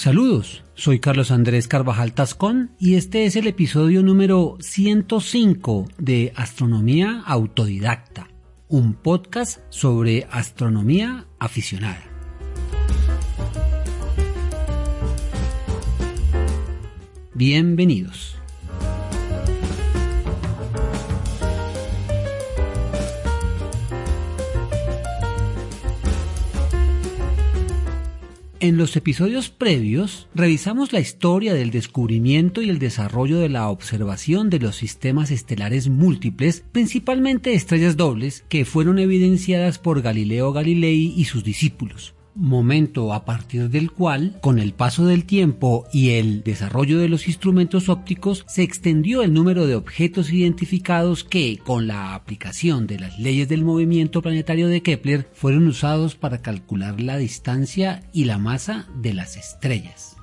Saludos, soy Carlos Andrés Carvajal Tascón y este es el episodio número 105 de Astronomía Autodidacta, un podcast sobre astronomía aficionada. Bienvenidos. En los episodios previos revisamos la historia del descubrimiento y el desarrollo de la observación de los sistemas estelares múltiples, principalmente estrellas dobles, que fueron evidenciadas por Galileo Galilei y sus discípulos momento a partir del cual, con el paso del tiempo y el desarrollo de los instrumentos ópticos, se extendió el número de objetos identificados que, con la aplicación de las leyes del movimiento planetario de Kepler, fueron usados para calcular la distancia y la masa de las estrellas.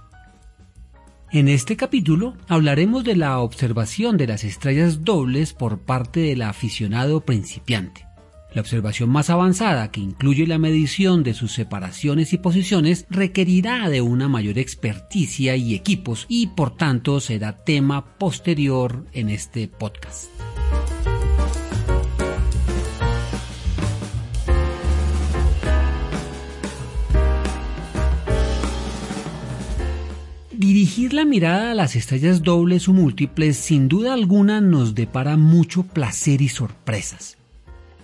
En este capítulo hablaremos de la observación de las estrellas dobles por parte del aficionado principiante. La observación más avanzada, que incluye la medición de sus separaciones y posiciones, requerirá de una mayor experticia y equipos y por tanto será tema posterior en este podcast. Dirigir la mirada a las estrellas dobles o múltiples sin duda alguna nos depara mucho placer y sorpresas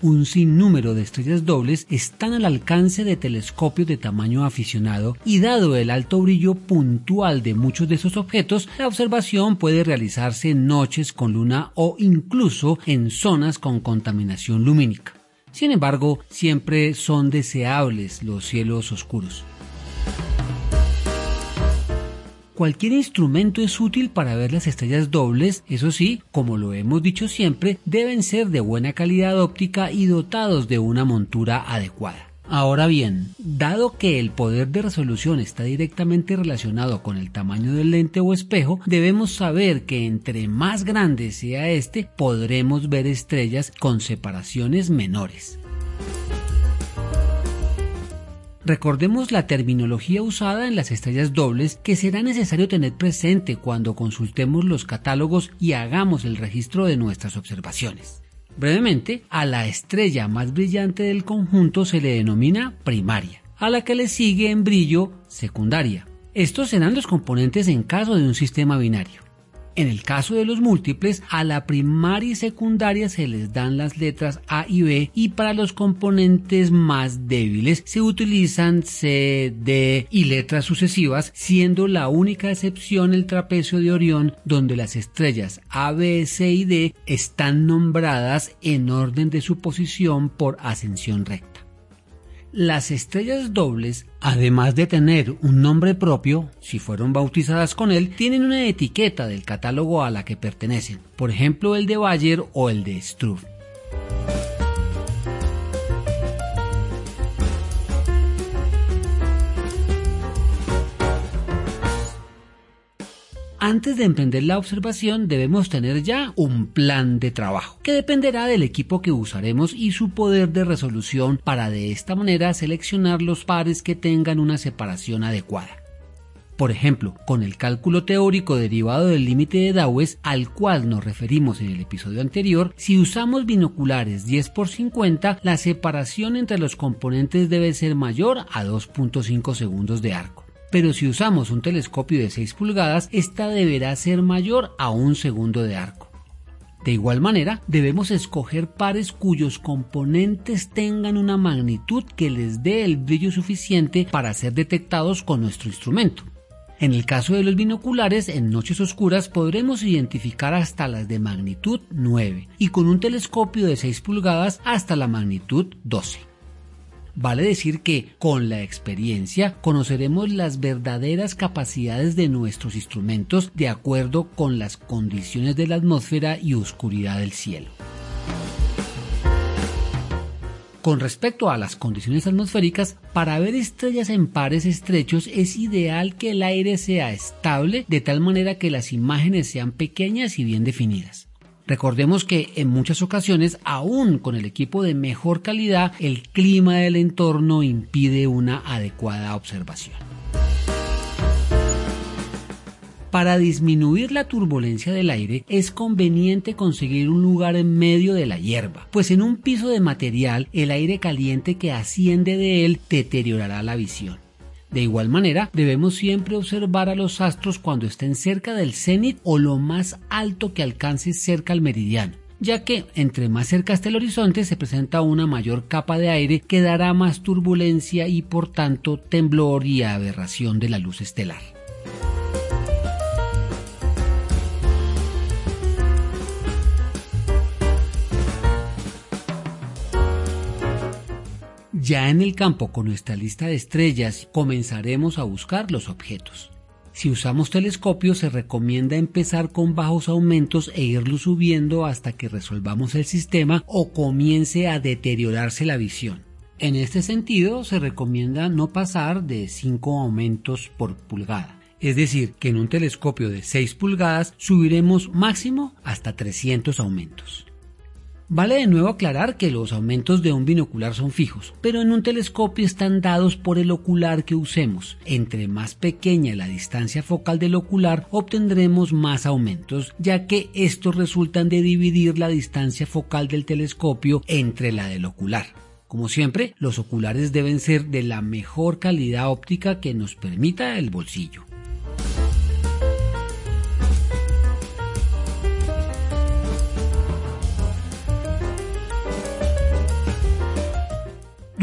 un sinnúmero de estrellas dobles están al alcance de telescopios de tamaño aficionado y dado el alto brillo puntual de muchos de esos objetos, la observación puede realizarse en noches con luna o incluso en zonas con contaminación lumínica. Sin embargo, siempre son deseables los cielos oscuros. Cualquier instrumento es útil para ver las estrellas dobles, eso sí, como lo hemos dicho siempre, deben ser de buena calidad óptica y dotados de una montura adecuada. Ahora bien, dado que el poder de resolución está directamente relacionado con el tamaño del lente o espejo, debemos saber que entre más grande sea este, podremos ver estrellas con separaciones menores. Recordemos la terminología usada en las estrellas dobles que será necesario tener presente cuando consultemos los catálogos y hagamos el registro de nuestras observaciones. Brevemente, a la estrella más brillante del conjunto se le denomina primaria, a la que le sigue en brillo secundaria. Estos serán los componentes en caso de un sistema binario. En el caso de los múltiples, a la primaria y secundaria se les dan las letras A y B y para los componentes más débiles se utilizan C, D y letras sucesivas, siendo la única excepción el trapecio de Orión donde las estrellas A, B, C y D están nombradas en orden de su posición por ascensión recta. Las estrellas dobles, además de tener un nombre propio, si fueron bautizadas con él, tienen una etiqueta del catálogo a la que pertenecen, por ejemplo el de Bayer o el de Struve. Antes de emprender la observación debemos tener ya un plan de trabajo, que dependerá del equipo que usaremos y su poder de resolución para de esta manera seleccionar los pares que tengan una separación adecuada. Por ejemplo, con el cálculo teórico derivado del límite de Dawes al cual nos referimos en el episodio anterior, si usamos binoculares 10 x 50, la separación entre los componentes debe ser mayor a 2.5 segundos de arco pero si usamos un telescopio de 6 pulgadas, esta deberá ser mayor a un segundo de arco. De igual manera, debemos escoger pares cuyos componentes tengan una magnitud que les dé el brillo suficiente para ser detectados con nuestro instrumento. En el caso de los binoculares, en noches oscuras podremos identificar hasta las de magnitud 9 y con un telescopio de 6 pulgadas hasta la magnitud 12. Vale decir que con la experiencia conoceremos las verdaderas capacidades de nuestros instrumentos de acuerdo con las condiciones de la atmósfera y oscuridad del cielo. Con respecto a las condiciones atmosféricas, para ver estrellas en pares estrechos es ideal que el aire sea estable de tal manera que las imágenes sean pequeñas y bien definidas. Recordemos que en muchas ocasiones, aún con el equipo de mejor calidad, el clima del entorno impide una adecuada observación. Para disminuir la turbulencia del aire es conveniente conseguir un lugar en medio de la hierba, pues en un piso de material el aire caliente que asciende de él deteriorará la visión. De igual manera, debemos siempre observar a los astros cuando estén cerca del cenit o lo más alto que alcance cerca al meridiano ya que entre más cerca esté el horizonte se presenta una mayor capa de aire que dará más turbulencia y por tanto temblor y aberración de la luz estelar. Ya en el campo con nuestra lista de estrellas comenzaremos a buscar los objetos. Si usamos telescopios se recomienda empezar con bajos aumentos e irlo subiendo hasta que resolvamos el sistema o comience a deteriorarse la visión. En este sentido se recomienda no pasar de 5 aumentos por pulgada. Es decir, que en un telescopio de 6 pulgadas subiremos máximo hasta 300 aumentos. Vale de nuevo aclarar que los aumentos de un binocular son fijos, pero en un telescopio están dados por el ocular que usemos. Entre más pequeña la distancia focal del ocular, obtendremos más aumentos, ya que estos resultan de dividir la distancia focal del telescopio entre la del ocular. Como siempre, los oculares deben ser de la mejor calidad óptica que nos permita el bolsillo.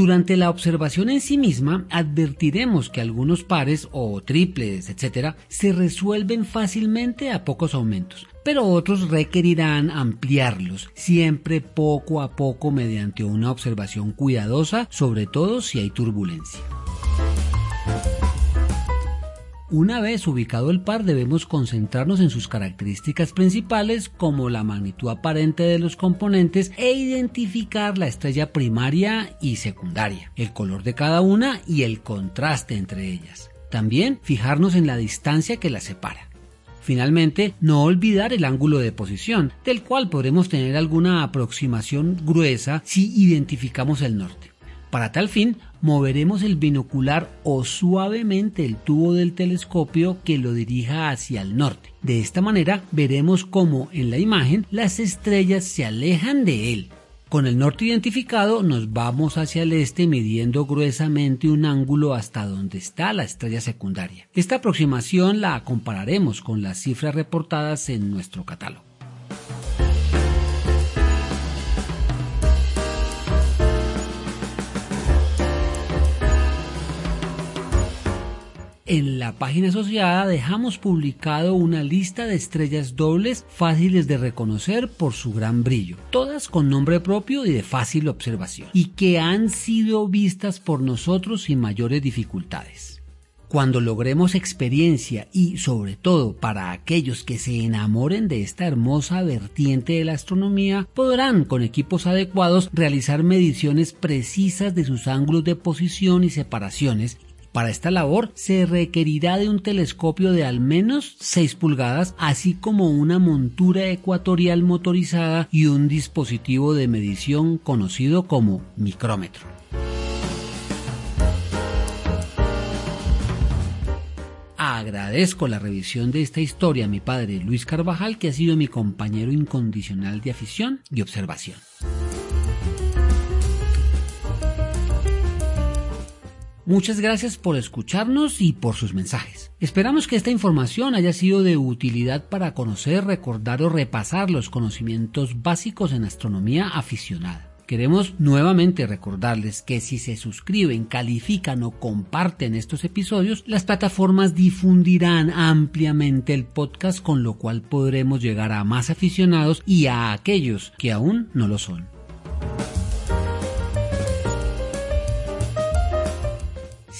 Durante la observación en sí misma advertiremos que algunos pares o triples, etc., se resuelven fácilmente a pocos aumentos, pero otros requerirán ampliarlos, siempre poco a poco mediante una observación cuidadosa, sobre todo si hay turbulencia. Una vez ubicado el par debemos concentrarnos en sus características principales como la magnitud aparente de los componentes e identificar la estrella primaria y secundaria, el color de cada una y el contraste entre ellas. También fijarnos en la distancia que las separa. Finalmente, no olvidar el ángulo de posición, del cual podremos tener alguna aproximación gruesa si identificamos el norte. Para tal fin, moveremos el binocular o suavemente el tubo del telescopio que lo dirija hacia el norte. De esta manera veremos cómo en la imagen las estrellas se alejan de él. Con el norte identificado nos vamos hacia el este midiendo gruesamente un ángulo hasta donde está la estrella secundaria. Esta aproximación la compararemos con las cifras reportadas en nuestro catálogo. La página asociada dejamos publicado una lista de estrellas dobles fáciles de reconocer por su gran brillo, todas con nombre propio y de fácil observación, y que han sido vistas por nosotros sin mayores dificultades. Cuando logremos experiencia y sobre todo para aquellos que se enamoren de esta hermosa vertiente de la astronomía, podrán con equipos adecuados realizar mediciones precisas de sus ángulos de posición y separaciones para esta labor se requerirá de un telescopio de al menos 6 pulgadas, así como una montura ecuatorial motorizada y un dispositivo de medición conocido como micrómetro. Agradezco la revisión de esta historia a mi padre Luis Carvajal, que ha sido mi compañero incondicional de afición y observación. Muchas gracias por escucharnos y por sus mensajes. Esperamos que esta información haya sido de utilidad para conocer, recordar o repasar los conocimientos básicos en astronomía aficionada. Queremos nuevamente recordarles que si se suscriben, califican o comparten estos episodios, las plataformas difundirán ampliamente el podcast con lo cual podremos llegar a más aficionados y a aquellos que aún no lo son.